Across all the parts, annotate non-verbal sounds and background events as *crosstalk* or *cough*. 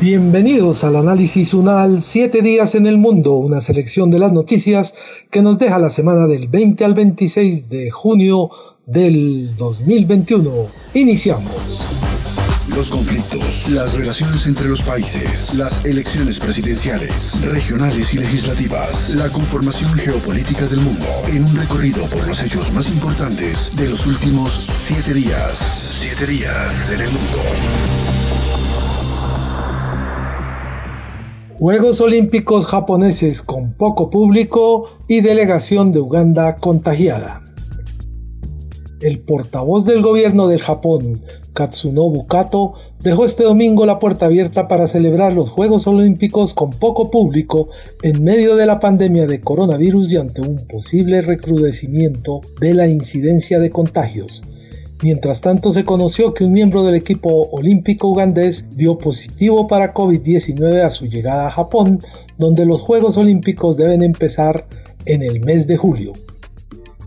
Bienvenidos al análisis UNAL 7 días en el mundo, una selección de las noticias que nos deja la semana del 20 al 26 de junio del 2021. Iniciamos. Los conflictos, las relaciones entre los países, las elecciones presidenciales, regionales y legislativas, la conformación geopolítica del mundo, en un recorrido por los hechos más importantes de los últimos siete días. Siete días en el mundo. Juegos Olímpicos japoneses con poco público y delegación de Uganda contagiada. El portavoz del gobierno del Japón, Katsunobu Kato, dejó este domingo la puerta abierta para celebrar los Juegos Olímpicos con poco público en medio de la pandemia de coronavirus y ante un posible recrudecimiento de la incidencia de contagios. Mientras tanto, se conoció que un miembro del equipo olímpico ugandés dio positivo para COVID-19 a su llegada a Japón, donde los Juegos Olímpicos deben empezar en el mes de julio.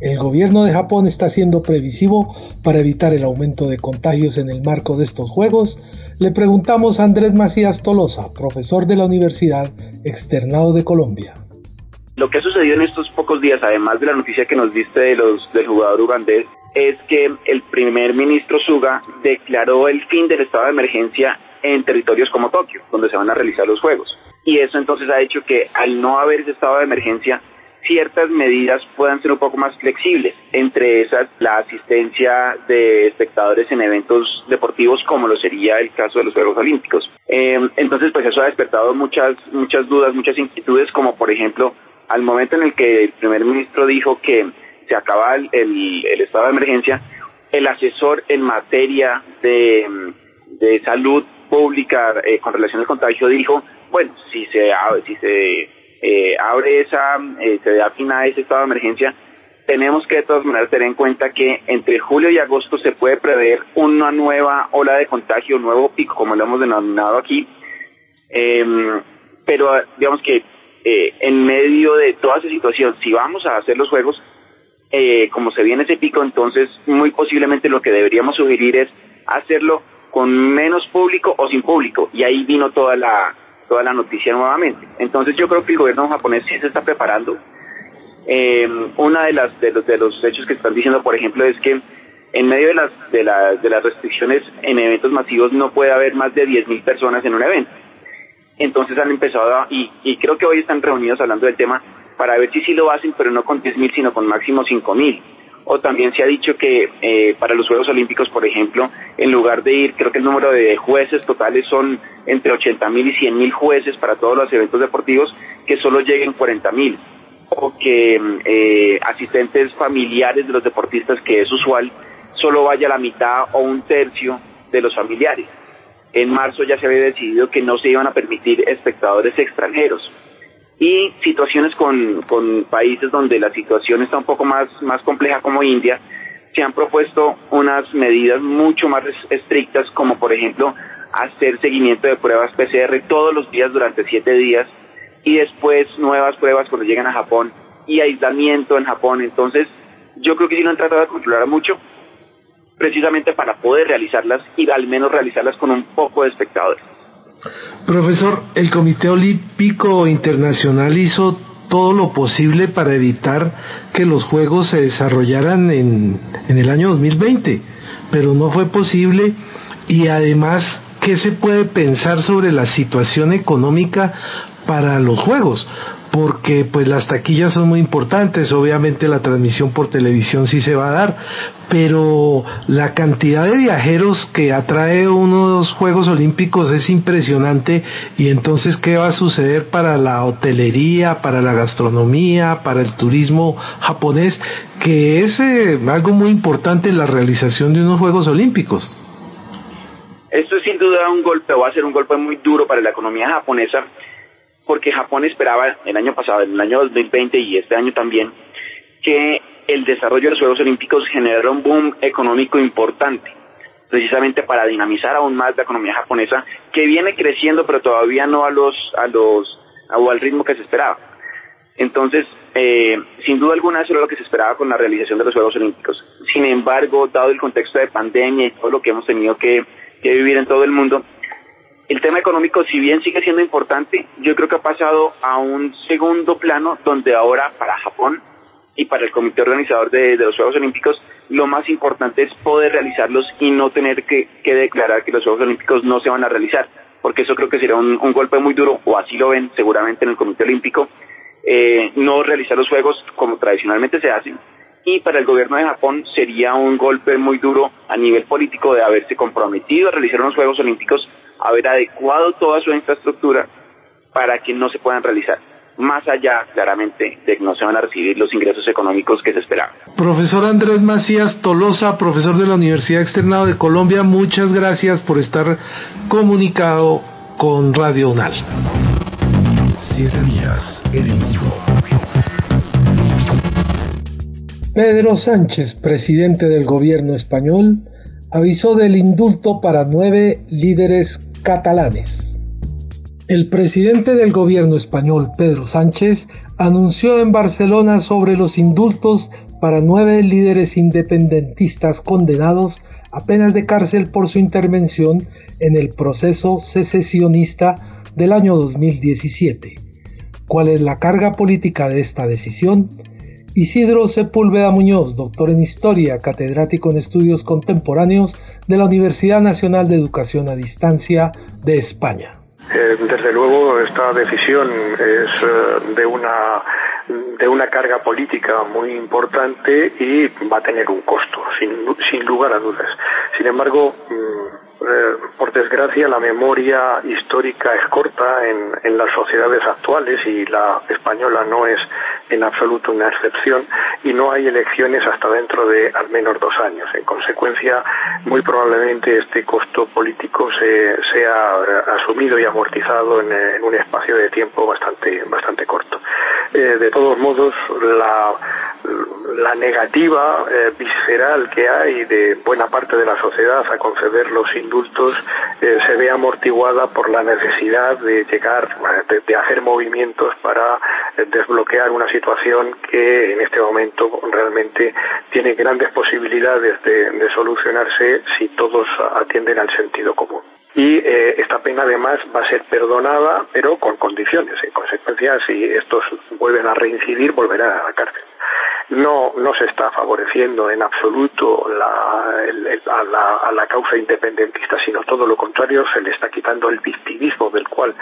El gobierno de Japón está siendo previsivo para evitar el aumento de contagios en el marco de estos Juegos. Le preguntamos a Andrés Macías Tolosa, profesor de la Universidad Externado de Colombia. Lo que ha sucedido en estos pocos días, además de la noticia que nos diste del jugador ugandés, es que el primer ministro Suga declaró el fin del estado de emergencia en territorios como Tokio, donde se van a realizar los Juegos. Y eso entonces ha hecho que al no haber ese estado de emergencia, ciertas medidas puedan ser un poco más flexibles, entre esas la asistencia de espectadores en eventos deportivos como lo sería el caso de los Juegos Olímpicos. Eh, entonces pues eso ha despertado muchas, muchas dudas, muchas inquietudes, como por ejemplo al momento en el que el primer ministro dijo que se acaba el, estado de emergencia, el asesor en materia de, salud pública eh, con relación al contagio dijo, bueno, si se, si se eh, abre esa, eh, se da fin a ese estado de emergencia, tenemos que de todas maneras tener en cuenta que entre julio y agosto se puede prever una nueva ola de contagio, un nuevo pico, como lo hemos denominado aquí, em, pero digamos que en medio de toda esa situación, si vamos a hacer los juegos, eh, como se viene ese pico, entonces muy posiblemente lo que deberíamos sugerir es hacerlo con menos público o sin público. Y ahí vino toda la, toda la noticia nuevamente. Entonces yo creo que el gobierno japonés sí se está preparando. Eh, una de las de los, de los hechos que están diciendo, por ejemplo, es que en medio de las, de, de las restricciones en eventos masivos no puede haber más de 10.000 personas en un evento. Entonces han empezado, y, y creo que hoy están reunidos hablando del tema, para ver si sí lo hacen, pero no con 10.000, sino con máximo 5.000. O también se ha dicho que eh, para los Juegos Olímpicos, por ejemplo, en lugar de ir, creo que el número de jueces totales son entre 80.000 y 100.000 jueces para todos los eventos deportivos, que solo lleguen 40.000. O que eh, asistentes familiares de los deportistas, que es usual, solo vaya la mitad o un tercio de los familiares. En marzo ya se había decidido que no se iban a permitir espectadores extranjeros y situaciones con, con países donde la situación está un poco más, más compleja como India, se han propuesto unas medidas mucho más estrictas como por ejemplo hacer seguimiento de pruebas PCR todos los días durante siete días y después nuevas pruebas cuando llegan a Japón y aislamiento en Japón. Entonces yo creo que sí lo han tratado de controlar mucho precisamente para poder realizarlas y al menos realizarlas con un poco de espectadores. Profesor, el Comité Olímpico Internacional hizo todo lo posible para evitar que los Juegos se desarrollaran en, en el año 2020, pero no fue posible y además, ¿qué se puede pensar sobre la situación económica para los Juegos? Porque pues las taquillas son muy importantes, obviamente la transmisión por televisión sí se va a dar, pero la cantidad de viajeros que atrae uno de los Juegos Olímpicos es impresionante. Y entonces qué va a suceder para la hotelería, para la gastronomía, para el turismo japonés, que es eh, algo muy importante la realización de unos Juegos Olímpicos. Esto es sin duda un golpe, va a ser un golpe muy duro para la economía japonesa porque Japón esperaba el año pasado, en el año 2020 y este año también, que el desarrollo de los Juegos Olímpicos genera un boom económico importante, precisamente para dinamizar aún más la economía japonesa, que viene creciendo, pero todavía no a los, a los, o al ritmo que se esperaba. Entonces, eh, sin duda alguna eso era lo que se esperaba con la realización de los Juegos Olímpicos. Sin embargo, dado el contexto de pandemia y todo lo que hemos tenido que, que vivir en todo el mundo, el tema económico, si bien sigue siendo importante, yo creo que ha pasado a un segundo plano donde ahora para Japón y para el comité organizador de, los Juegos Olímpicos, lo más importante es poder realizarlos y no tener que, declarar que los Juegos Olímpicos no se van a realizar, porque eso creo que sería un, golpe muy duro, o así lo ven seguramente en el Comité Olímpico, eh, no realizar los Juegos como tradicionalmente se hacen. Y para el gobierno de Japón sería un golpe muy duro a nivel político de haberse comprometido a realizar unos Juegos Olímpicos, haber adecuado toda su infraestructura para que no se puedan realizar más allá claramente de que no se van a recibir los ingresos económicos que se esperaban. Profesor Andrés Macías Tolosa, profesor de la Universidad Externado de Colombia, muchas gracias por estar comunicado con Radio UNAL. Siete días en Pedro Sánchez, presidente del gobierno español, avisó del indulto para nueve líderes catalanes. El presidente del gobierno español, Pedro Sánchez, anunció en Barcelona sobre los indultos para nueve líderes independentistas condenados a penas de cárcel por su intervención en el proceso secesionista del año 2017. ¿Cuál es la carga política de esta decisión? Isidro Sepúlveda Muñoz, doctor en Historia, catedrático en Estudios Contemporáneos de la Universidad Nacional de Educación a Distancia de España. Eh, desde luego esta decisión es eh, de una de una carga política muy importante y va a tener un costo, sin, sin lugar a dudas. Sin embargo, mm, eh, por desgracia, la memoria histórica es corta en, las sociedades actuales y la española no es en absoluto una excepción y no hay elecciones hasta dentro de al menos dos años. En consecuencia, muy probablemente este costo político se, sea asumido y amortizado en, un espacio de tiempo bastante, bastante corto. Eh, de todos modos, la, negativa eh, visceral que hay de buena parte de la sociedad a conceder los indultos eh, se ve amortiguada por la necesidad de llegar, de, hacer movimientos para eh, desbloquear una situación que en este momento realmente tiene grandes posibilidades de, solucionarse si todos atienden al sentido común y esta pena además va a ser perdonada pero con condiciones. En consecuencia, si estos vuelven a reincidir, volverán a la cárcel no, no se está favoreciendo en absoluto a, la, causa independentista, sino todo lo contrario, se le está quitando el victimismo del cual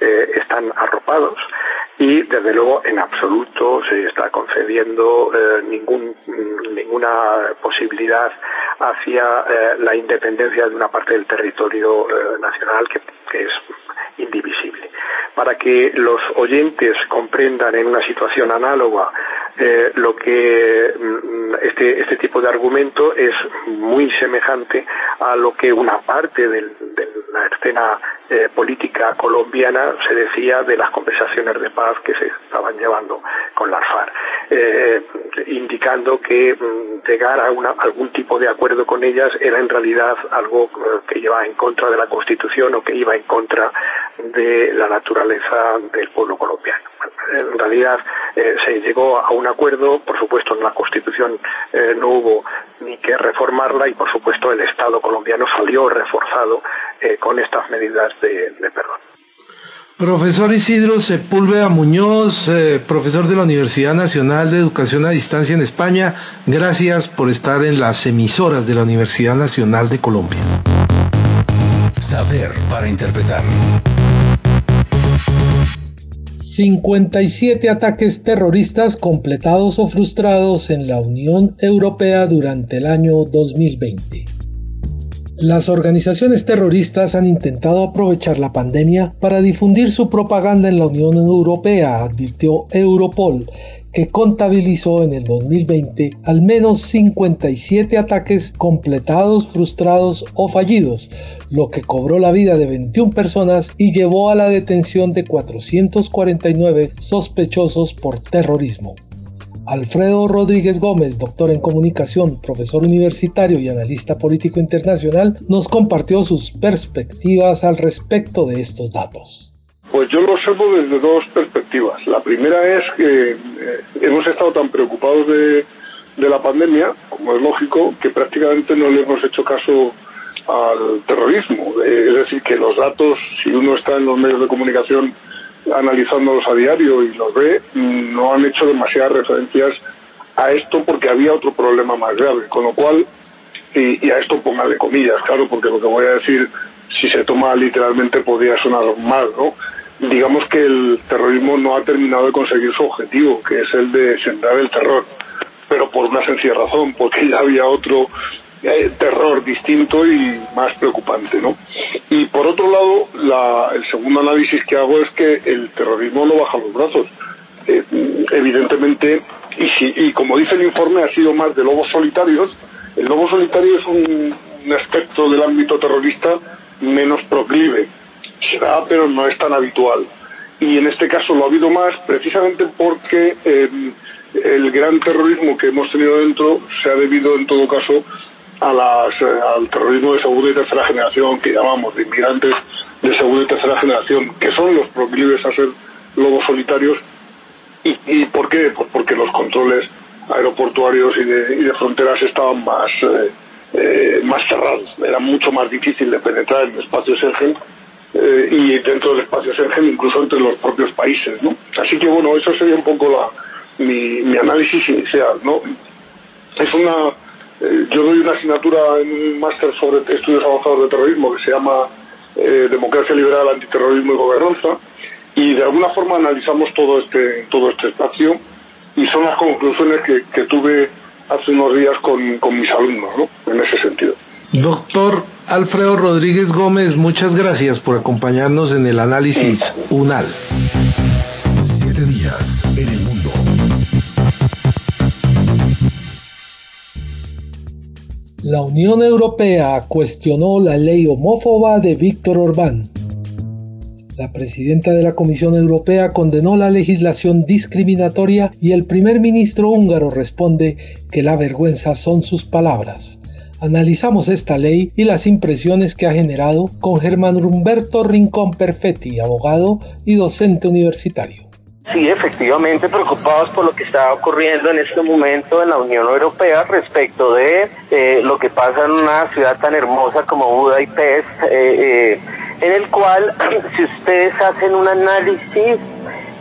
eh, están arropados y desde luego en absoluto se está concediendo eh, ninguna posibilidad hacia eh, la independencia de una parte del territorio nacional que es indivisible. Para que los oyentes comprendan en una situación análoga eh, lo que mm, este, este tipo de argumento es muy semejante a lo que una parte de la escena eh, política colombiana se decía de las conversaciones de paz que se estaban llevando con la FARC, eh, indicando que mm, llegar a algún tipo de acuerdo con ellas era en realidad algo que iba en contra de la Constitución o que iba en contra de la naturaleza del pueblo colombiano. En realidad eh, se llegó a un acuerdo, por supuesto en la Constitución eh, no hubo ni que reformarla y por supuesto el Estado colombiano salió reforzado eh, con estas medidas de, perdón. Profesor Isidro Sepúlveda Muñoz, profesor de la Universidad Nacional de Educación a Distancia en España, gracias por estar en las emisoras de la Universidad Nacional de Colombia. Saber para interpretar. 57 ataques terroristas completados o frustrados en la Unión Europea durante el año 2020. Las organizaciones terroristas han intentado aprovechar la pandemia para difundir su propaganda en la Unión Europea, advirtió Europol, que contabilizó en el 2020 al menos 57 ataques completados, frustrados o fallidos, lo que cobró la vida de 21 personas y llevó a la detención de 449 sospechosos por terrorismo. Alfredo Rodríguez Gómez, doctor en comunicación, profesor universitario y analista político internacional, nos compartió sus perspectivas al respecto de estos datos. Pues yo lo observo desde dos perspectivas. La primera es que eh, hemos estado tan preocupados de, la pandemia, como es lógico, que prácticamente no le hemos hecho caso al terrorismo. Eh, es decir, que los datos, si uno está en los medios de comunicación analizándolos a diario y los ve, no han hecho demasiadas referencias a esto porque había otro problema más grave. Con lo cual, y, a esto póngale comillas, claro, porque lo que voy a decir, si se toma literalmente, podría sonar mal, ¿no? Digamos que el terrorismo no ha terminado de conseguir su objetivo, que es el de sembrar el terror, pero por una sencilla razón, porque ya había otro eh, terror distinto y más preocupante, ¿no? Y por otro lado, el segundo análisis que hago es que el terrorismo no baja los brazos. Eh, evidentemente, y, como dice el informe, ha sido más de lobos solitarios. El lobo solitario es un, aspecto del ámbito terrorista menos proclive. Se pero no es tan habitual. Y en este caso lo ha habido más precisamente porque eh, el gran terrorismo que hemos tenido dentro se ha debido en todo caso a las, eh, al terrorismo de segunda y tercera generación que llamamos de inmigrantes de segunda y tercera generación, que son los proclives a ser lobos solitarios. ¿Y, y por qué? Pues porque los controles aeroportuarios y de, y de fronteras estaban más, eh, eh, más cerrados. Era mucho más difícil de penetrar en el espacio Schengen y dentro del espacio Schengen incluso entre los propios países. ¿no? Así que bueno, eso sería un poco la, mi, mi análisis inicial. ¿no? Es una eh, yo doy una asignatura en un máster sobre estudios avanzados de terrorismo que se llama eh, Democracia Liberal, Antiterrorismo y Gobernanza y de alguna forma analizamos todo este, todo este espacio y son las conclusiones que, tuve hace unos días con, mis alumnos, ¿no? En ese sentido. Doctor Alfredo Rodríguez Gómez, muchas gracias por acompañarnos en el análisis UNAL. Siete días en el mundo. La Unión Europea cuestionó la ley homófoba de Víctor Orbán. La presidenta de la Comisión Europea condenó la legislación discriminatoria y el primer ministro húngaro responde que la vergüenza son sus palabras. Analizamos esta ley y las impresiones que ha generado con Germán Humberto Rincón Perfetti, abogado y docente universitario. Sí, efectivamente preocupados por lo que está ocurriendo en este momento en la Unión Europea respecto de eh, lo que pasa en una ciudad tan hermosa como Budapest, eh, eh, en el cual *clears throat* si ustedes hacen un análisis,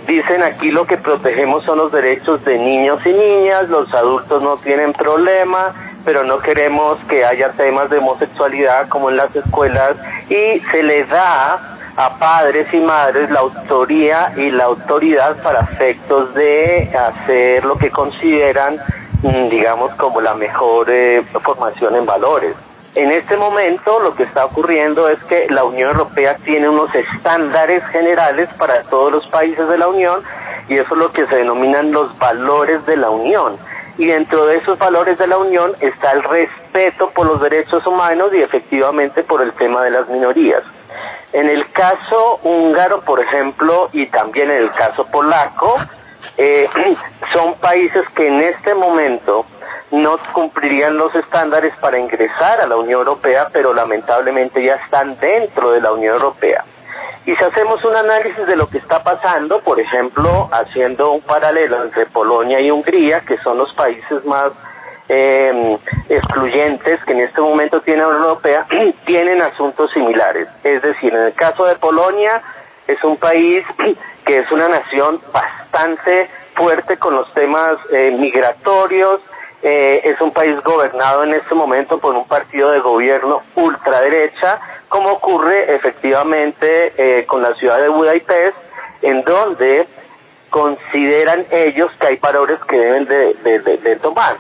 dicen aquí lo que protegemos son los derechos de niños y niñas, los adultos no tienen problema, pero no queremos que haya temas de homosexualidad como en las escuelas y se le da a padres y madres la autoría y la autoridad para efectos de hacer lo que consideran, mm, digamos, como la mejor eh, formación en valores. En este momento lo que está ocurriendo es que la Unión Europea tiene unos estándares generales para todos los países de la Unión y eso es lo que se denominan los valores de la Unión. Y dentro de esos valores de la Unión está el respeto por los derechos humanos y efectivamente por el tema de las minorías. En el caso húngaro, por ejemplo, y también en el caso polaco, eh, *clears throat* son países que en este momento no cumplirían los estándares para ingresar a la Unión Europea, pero lamentablemente ya están dentro de la Unión Europea. Y si hacemos un análisis de lo que está pasando, por ejemplo, haciendo un paralelo entre Polonia y Hungría, que son los países más eh, excluyentes que en este momento tiene la Unión Europea *clears throat* tienen asuntos similares. Es decir, en el caso de Polonia es un país *clears throat* que es una nación bastante fuerte con los temas eh, migratorios, eh, es un país gobernado en este momento por un partido de gobierno ultraderecha, como ocurre efectivamente eh, con la ciudad de Budapest, en donde consideran ellos que hay valores que deben de, de, de tomar.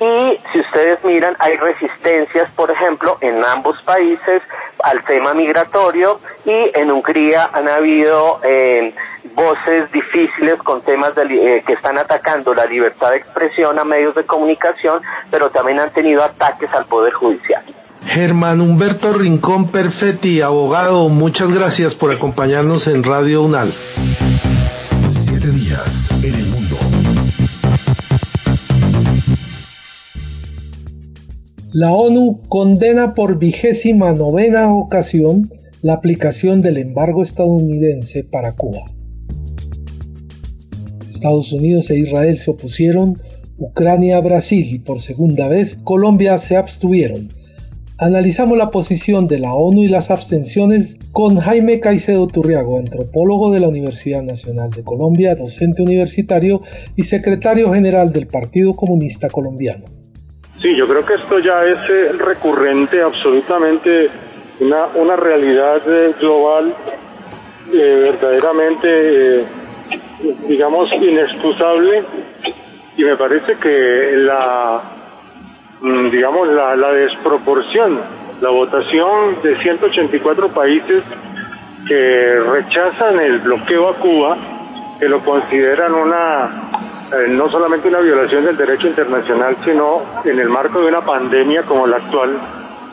Y si ustedes miran, hay resistencias, por ejemplo, en ambos países al tema migratorio y en Hungría han habido eh, voces difíciles con temas eh, que están atacando la libertad de expresión a medios de comunicación, pero también han tenido ataques al Poder Judicial. Germán Humberto Rincón Perfetti, abogado, muchas gracias por acompañarnos en Radio UNAL. Siete días en el mundo. La ONU condena por vigésima novena ocasión la aplicación del embargo estadounidense para Cuba. Estados Unidos e Israel se opusieron, Ucrania, Brasil y por segunda vez Colombia se abstuvieron. Analizamos la posición de la ONU y las abstenciones con Jaime Caicedo Turriago, antropólogo de la Universidad Nacional de Colombia, docente universitario y secretario general del Partido Comunista Colombiano. Sí, yo creo que esto ya es eh, recurrente, absolutamente una, una realidad eh, global eh, verdaderamente, digamos, inexcusable y me parece que la, mm, digamos, la, la desproporción, la votación de 184 países que rechazan el bloqueo a Cuba, que lo consideran una eh, no solamente una violación del derecho internacional, sino en el marco de una pandemia como la actual,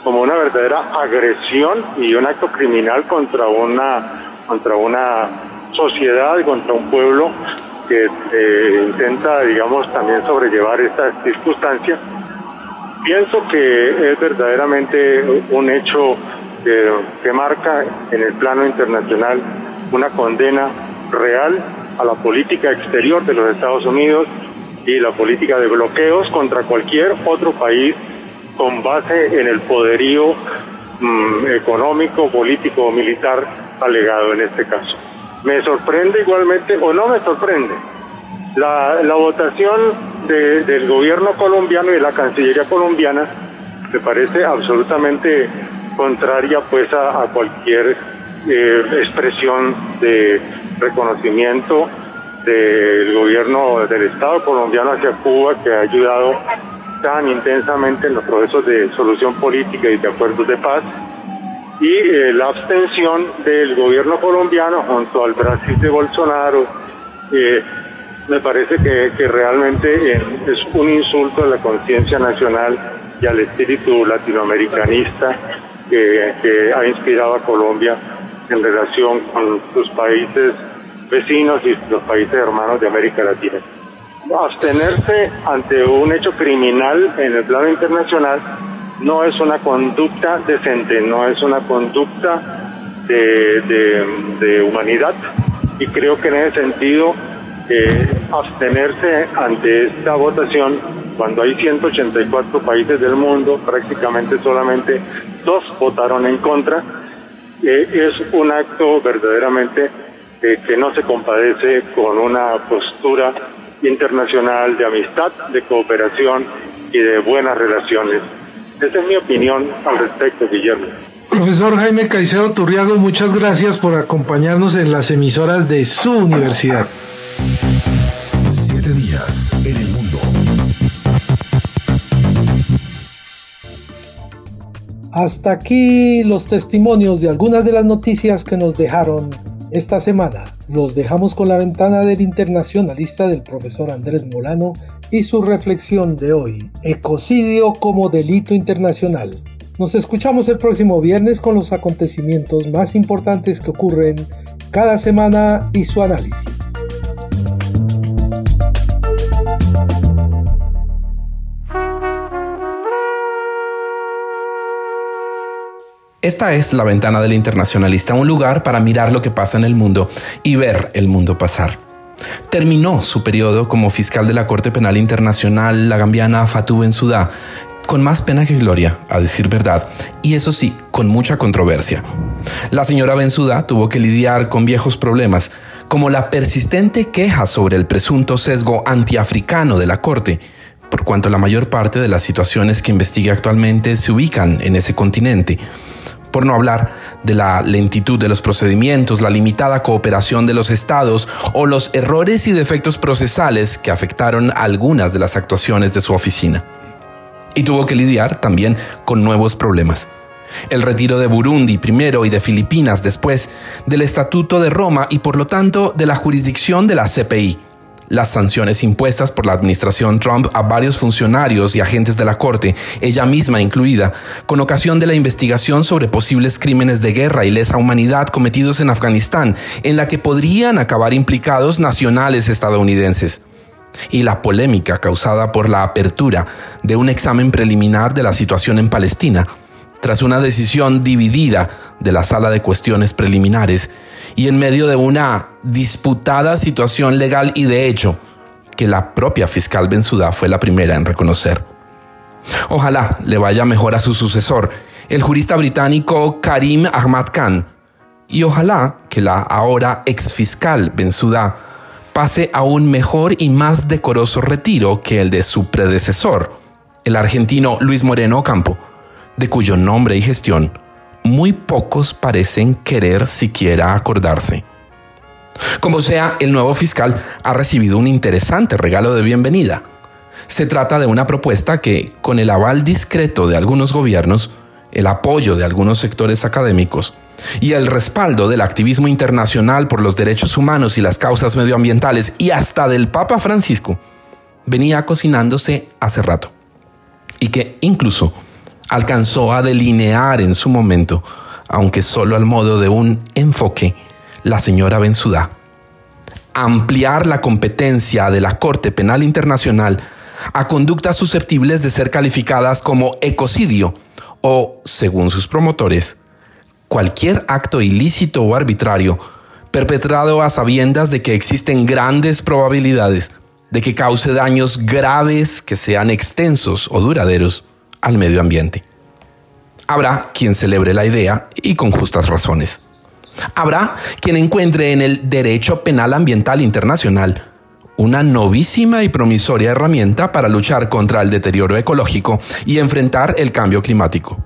como una verdadera agresión y un acto criminal contra una, contra una sociedad contra un pueblo que eh, intenta, digamos, también sobrellevar estas circunstancias. Pienso que es verdaderamente un hecho que marca en el plano internacional una condena real a la política exterior de los Estados Unidos y la política de bloqueos contra cualquier otro país con base en el poderío mm, económico, político o militar alegado en este caso. Me sorprende igualmente, o no me sorprende, la, la votación del gobierno colombiano y de la Cancillería colombiana me parece absolutamente contraria pues a, cualquier eh, expresión de reconocimiento del gobierno del Estado colombiano hacia Cuba que ha ayudado tan intensamente en los procesos de solución política y de acuerdos de paz y eh, la abstención del gobierno colombiano junto al Brasil de Bolsonaro eh, me parece que, realmente eh, es un insulto a la conciencia nacional y al espíritu latinoamericanista que, que ha inspirado a Colombia en relación con sus países vecinos y los países hermanos de América Latina. Abstenerse ante un hecho criminal en el plano internacional no es una conducta decente, no es una conducta de, humanidad y creo que en ese sentido eh, abstenerse ante esta votación cuando hay 184 países del mundo, prácticamente solamente dos votaron en contra, eh, es un acto verdaderamente que no se compadece con una postura internacional de amistad, de cooperación y de buenas relaciones. Esa es mi opinión al respecto, Guillermo. Profesor Jaime Caicedo Turriago, muchas gracias por acompañarnos en las emisoras de su universidad. Siete días en el mundo. Hasta aquí los testimonios de algunas de las noticias que nos dejaron esta semana los dejamos con la ventana del internacionalista del profesor Andrés Molano y su reflexión de hoy, ecocidio como delito internacional. Nos escuchamos el próximo viernes con los acontecimientos más importantes que ocurren cada semana y su análisis. Esta es la ventana del internacionalista, un lugar para mirar lo que pasa en el mundo y ver el mundo pasar. Terminó su periodo como fiscal de la Corte Penal Internacional la gambiana Fatou Bensouda, con más pena que gloria, a decir verdad, y eso sí, con mucha controversia. La señora Bensouda tuvo que lidiar con viejos problemas, como la persistente queja sobre el presunto sesgo antiafricano de la Corte, por cuanto la mayor parte de las situaciones que investiga actualmente se ubican en ese continente por no hablar de la lentitud de los procedimientos, la limitada cooperación de los estados o los errores y defectos procesales que afectaron algunas de las actuaciones de su oficina. Y tuvo que lidiar también con nuevos problemas. El retiro de Burundi primero y de Filipinas después, del Estatuto de Roma y por lo tanto de la jurisdicción de la CPI, las sanciones impuestas por la administración Trump a varios funcionarios y agentes de la Corte, ella misma incluida, con ocasión de la investigación sobre posibles crímenes de guerra y lesa humanidad cometidos en Afganistán, en la que podrían acabar implicados nacionales estadounidenses. y la polémica causada por la apertura de un examen preliminar de la situación en Palestina, tras una decisión dividida de la sala de cuestiones preliminares y en medio de una disputada situación legal y de hecho que la propia fiscal Bensouda fue la primera en reconocer. Ojalá le vaya mejor a su sucesor, el jurista británico Karim Ahmad Khan, y ojalá que la ahora exfiscal Bensouda pase a un mejor y más decoroso retiro que el de su predecesor, el argentino Luis Moreno Campo, de cuyo nombre y gestión muy pocos parecen querer siquiera acordarse. Como sea, el nuevo fiscal ha recibido un interesante regalo de bienvenida. Se trata de una propuesta que, con el aval discreto de algunos gobiernos, el apoyo de algunos sectores académicos y el respaldo del activismo internacional por los derechos humanos y las causas medioambientales y hasta del Papa Francisco, venía cocinándose hace rato. Y que incluso alcanzó a delinear en su momento, aunque solo al modo de un enfoque, la señora Bensudá. Ampliar la competencia de la Corte Penal Internacional a conductas susceptibles de ser calificadas como ecocidio o, según sus promotores, cualquier acto ilícito o arbitrario perpetrado a sabiendas de que existen grandes probabilidades de que cause daños graves que sean extensos o duraderos al medio ambiente. Habrá quien celebre la idea y con justas razones. Habrá quien encuentre en el derecho penal ambiental internacional una novísima y promisoria herramienta para luchar contra el deterioro ecológico y enfrentar el cambio climático.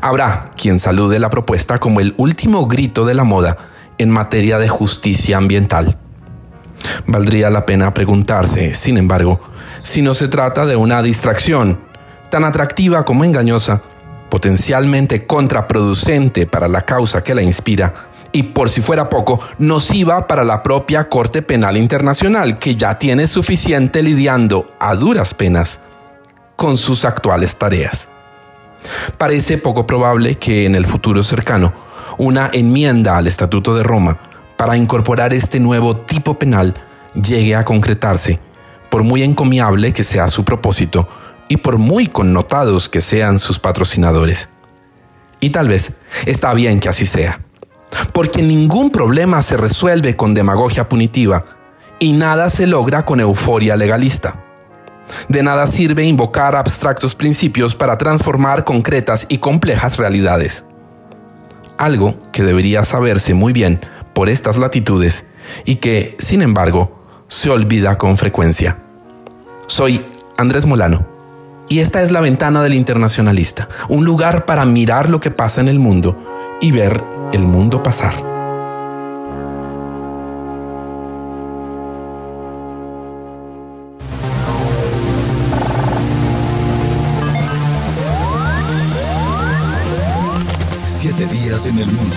Habrá quien salude la propuesta como el último grito de la moda en materia de justicia ambiental. Valdría la pena preguntarse, sin embargo, si no se trata de una distracción tan atractiva como engañosa, potencialmente contraproducente para la causa que la inspira y por si fuera poco, nociva para la propia Corte Penal Internacional, que ya tiene suficiente lidiando a duras penas con sus actuales tareas. Parece poco probable que en el futuro cercano una enmienda al Estatuto de Roma para incorporar este nuevo tipo penal llegue a concretarse, por muy encomiable que sea su propósito y por muy connotados que sean sus patrocinadores. Y tal vez está bien que así sea, porque ningún problema se resuelve con demagogia punitiva y nada se logra con euforia legalista. De nada sirve invocar abstractos principios para transformar concretas y complejas realidades. Algo que debería saberse muy bien por estas latitudes y que, sin embargo, se olvida con frecuencia. Soy Andrés Molano y esta es la ventana del internacionalista, un lugar para mirar lo que pasa en el mundo y ver el mundo pasar. Siete días en el mundo.